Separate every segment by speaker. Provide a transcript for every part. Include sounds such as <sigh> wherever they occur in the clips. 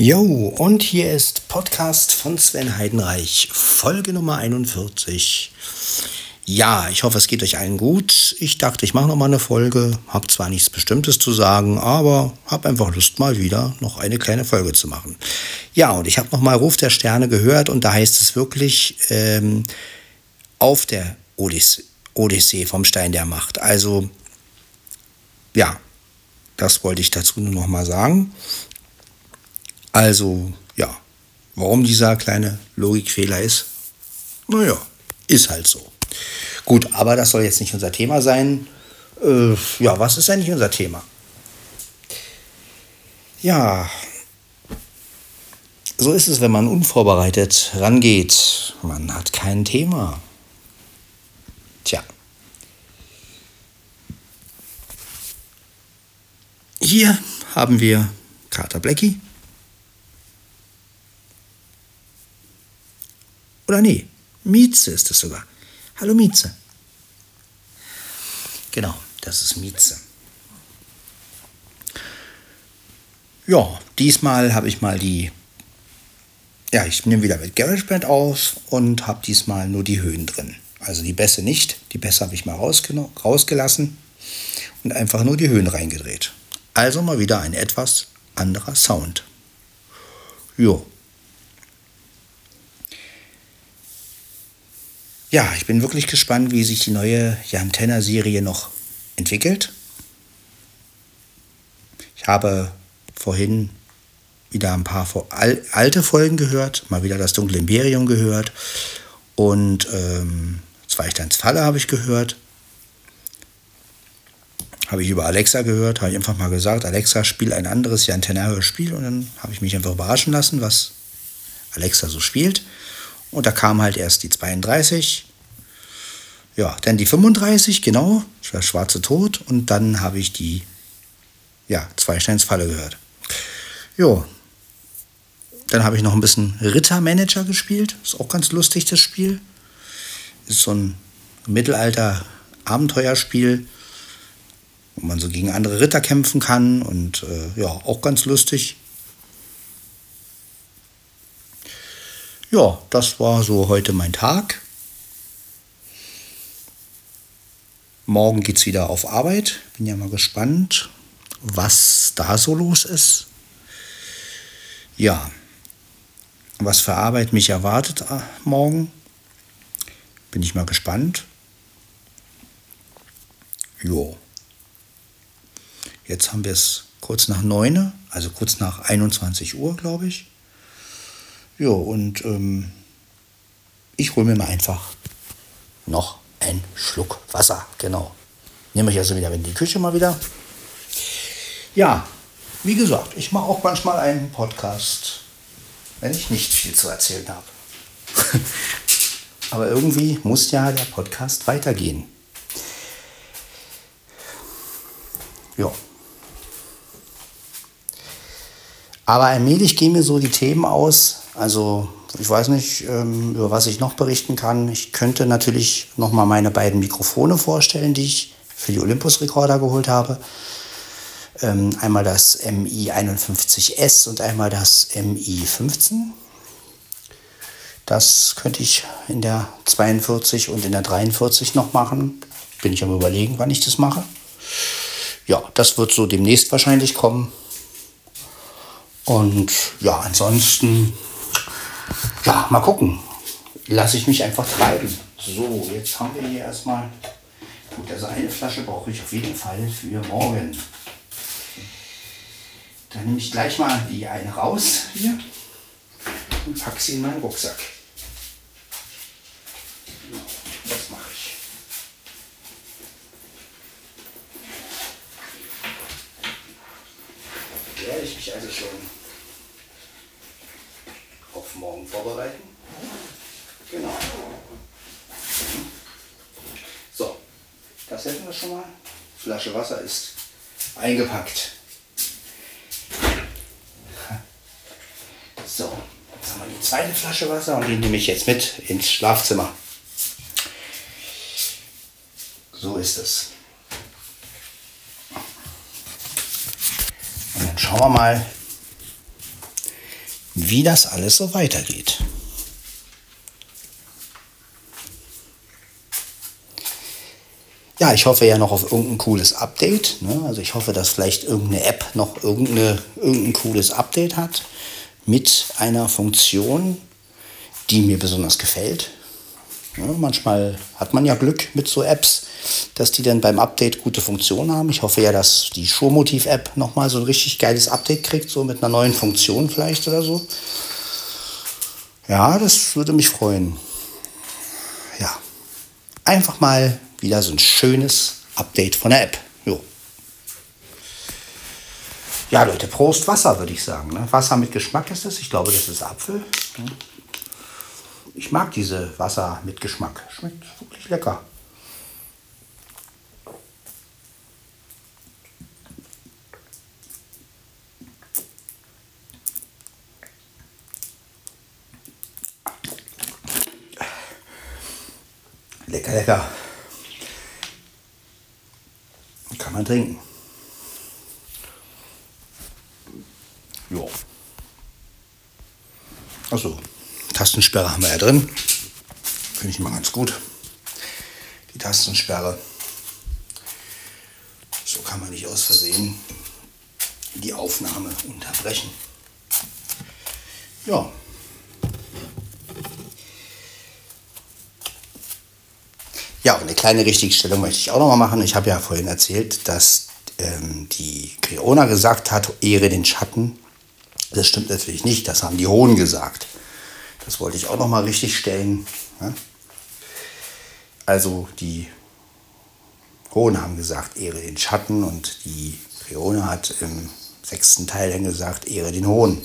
Speaker 1: Jo, und hier ist Podcast von Sven Heidenreich, Folge Nummer 41. Ja, ich hoffe, es geht euch allen gut. Ich dachte, ich mache noch mal eine Folge. Hab zwar nichts Bestimmtes zu sagen, aber habe einfach Lust, mal wieder noch eine kleine Folge zu machen. Ja, und ich habe noch mal Ruf der Sterne gehört und da heißt es wirklich ähm, auf der Odyssee, Odyssee vom Stein der Macht. Also, ja, das wollte ich dazu nur noch mal sagen. Also, ja, warum dieser kleine Logikfehler ist, naja, ist halt so. Gut, aber das soll jetzt nicht unser Thema sein. Äh, ja, was ist eigentlich unser Thema? Ja, so ist es, wenn man unvorbereitet rangeht. Man hat kein Thema. Tja. Hier haben wir Kater Blackie. Oder nee, Mieze ist es sogar. Hallo Mieze. Genau, das ist Mieze. Ja, diesmal habe ich mal die. Ja, ich nehme wieder mit GarageBand aus und habe diesmal nur die Höhen drin. Also die Bässe nicht. Die Bässe habe ich mal rausgelassen und einfach nur die Höhen reingedreht. Also mal wieder ein etwas anderer Sound. Jo. Ja, ich bin wirklich gespannt, wie sich die neue Jan Tenner Serie noch entwickelt. Ich habe vorhin wieder ein paar alte Folgen gehört, mal wieder das Dunkle Imperium gehört und ähm, Zweisteins Falle habe ich gehört. Habe ich über Alexa gehört, habe ich einfach mal gesagt, Alexa, spiel ein anderes Jan Tenner Spiel und dann habe ich mich einfach überraschen lassen, was Alexa so spielt. Und da kam halt erst die 32, ja, dann die 35, genau, der schwarze Tod. Und dann habe ich die, ja, Falle gehört. Jo, dann habe ich noch ein bisschen Rittermanager gespielt. Ist auch ganz lustig, das Spiel. Ist so ein Mittelalter-Abenteuerspiel, wo man so gegen andere Ritter kämpfen kann. Und äh, ja, auch ganz lustig. Ja, das war so heute mein Tag. Morgen geht es wieder auf Arbeit. Bin ja mal gespannt, was da so los ist. Ja, was für Arbeit mich erwartet äh, morgen. Bin ich mal gespannt. Jo. Jetzt haben wir es kurz nach 9, also kurz nach 21 Uhr, glaube ich. Ja, und ähm, ich hole mir mal einfach noch einen Schluck Wasser. Genau. Nehme ich also wieder in die Küche mal wieder. Ja, wie gesagt, ich mache auch manchmal einen Podcast, wenn ich nicht viel zu erzählen habe. <laughs> Aber irgendwie muss ja der Podcast weitergehen. Ja. Aber allmählich gehen mir so die Themen aus, also ich weiß nicht, ähm, über was ich noch berichten kann. Ich könnte natürlich noch mal meine beiden Mikrofone vorstellen, die ich für die Olympus-Rekorder geholt habe. Ähm, einmal das MI51S und einmal das MI15. Das könnte ich in der 42 und in der 43 noch machen. Bin ich am überlegen, wann ich das mache. Ja, das wird so demnächst wahrscheinlich kommen. Und ja, ansonsten ja, mal gucken. Lasse ich mich einfach treiben. So, jetzt haben wir hier erstmal. Gut, also eine Flasche brauche ich auf jeden Fall für morgen. Dann nehme ich gleich mal die eine raus hier und packe sie in meinen Rucksack. Das mache ich. Werde ich mich also schon auf vorbereiten. Genau. So, das hätten wir schon mal. Flasche Wasser ist eingepackt. So, jetzt haben wir die zweite Flasche Wasser und die nehme ich jetzt mit ins Schlafzimmer. So ist es. Und dann schauen wir mal, wie das alles so weitergeht. Ja, ich hoffe ja noch auf irgendein cooles Update. Ne? Also ich hoffe, dass vielleicht irgendeine App noch irgendeine, irgendein cooles Update hat mit einer Funktion, die mir besonders gefällt. Ja, manchmal hat man ja Glück mit so Apps, dass die dann beim Update gute Funktionen haben. Ich hoffe ja, dass die Showmotiv-App nochmal so ein richtig geiles Update kriegt, so mit einer neuen Funktion vielleicht oder so. Ja, das würde mich freuen. Ja, einfach mal wieder so ein schönes Update von der App. Jo. Ja, Leute, Prost Wasser, würde ich sagen. Ne? Wasser mit Geschmack ist das. Ich glaube, das ist Apfel. Ich mag diese Wasser mit Geschmack. Schmeckt wirklich lecker. Lecker, lecker. Man trinken. Ja. Achso, Tastensperre haben wir ja drin. Finde ich mal ganz gut. Die Tastensperre. So kann man nicht aus Versehen die Aufnahme unterbrechen. Ja. Ja, und eine kleine Richtigstellung möchte ich auch noch mal machen. Ich habe ja vorhin erzählt, dass ähm, die Creona gesagt hat, ehre den Schatten. Das stimmt natürlich nicht, das haben die Hohen gesagt. Das wollte ich auch noch mal richtig stellen. Ja? Also die Hohen haben gesagt, ehre den Schatten und die Creona hat im sechsten Teil dann gesagt, ehre den Hohen.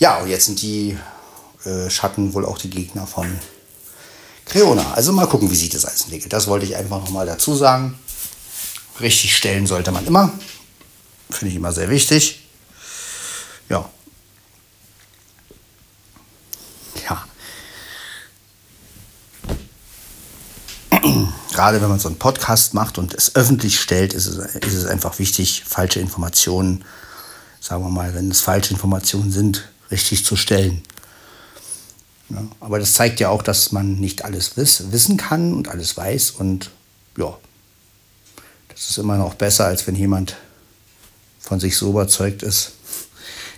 Speaker 1: Ja, und jetzt sind die äh, Schatten wohl auch die Gegner von Creona. Also mal gucken, wie sich das alles entwickelt. Das wollte ich einfach nochmal dazu sagen. Richtig stellen sollte man immer. Finde ich immer sehr wichtig. Ja. Ja. <clears throat> Gerade wenn man so einen Podcast macht und es öffentlich stellt, ist es, ist es einfach wichtig, falsche Informationen, sagen wir mal, wenn es falsche Informationen sind, richtig zu stellen. Ja, aber das zeigt ja auch, dass man nicht alles wiss, wissen kann und alles weiß. Und ja, das ist immer noch besser, als wenn jemand von sich so überzeugt ist,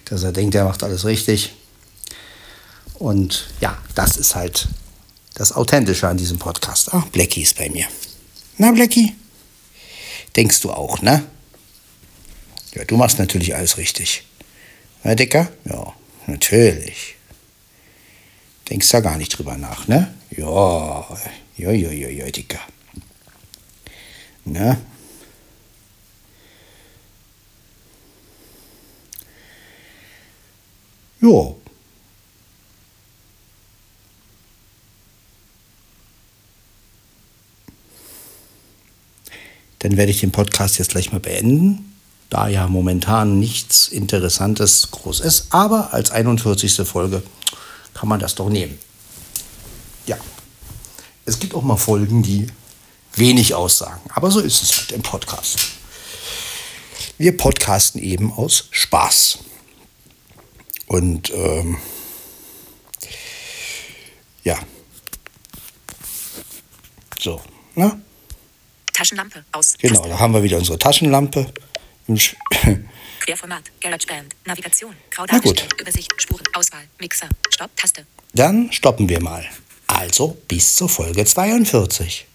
Speaker 1: dass er denkt, er macht alles richtig. Und ja, das ist halt das Authentische an diesem Podcast. Ach, Blackie ist bei mir. Na, Blackie? Denkst du auch, ne? Ja, du machst natürlich alles richtig. Na, Dicker? Ja, natürlich. Denkst da gar nicht drüber nach, ne? Ja, ja, ja, ja, ja, Dicker. Ne? Jo. Dann werde ich den Podcast jetzt gleich mal beenden, da ja momentan nichts Interessantes groß ist, aber als 41. Folge kann man das doch nehmen. Ja. Es gibt auch mal Folgen, die wenig aussagen. Aber so ist es halt im Podcast. Wir podcasten eben aus Spaß. Und ähm, ja. So, ne?
Speaker 2: Taschenlampe aus.
Speaker 1: Genau, da haben wir wieder unsere Taschenlampe. <laughs>
Speaker 2: Querformat, GarageBand, Navigation,
Speaker 1: Na gut.
Speaker 2: Übersicht, Spuren, Auswahl, Mixer, Stopp, Taste.
Speaker 1: Dann stoppen wir mal. Also bis zur Folge 42.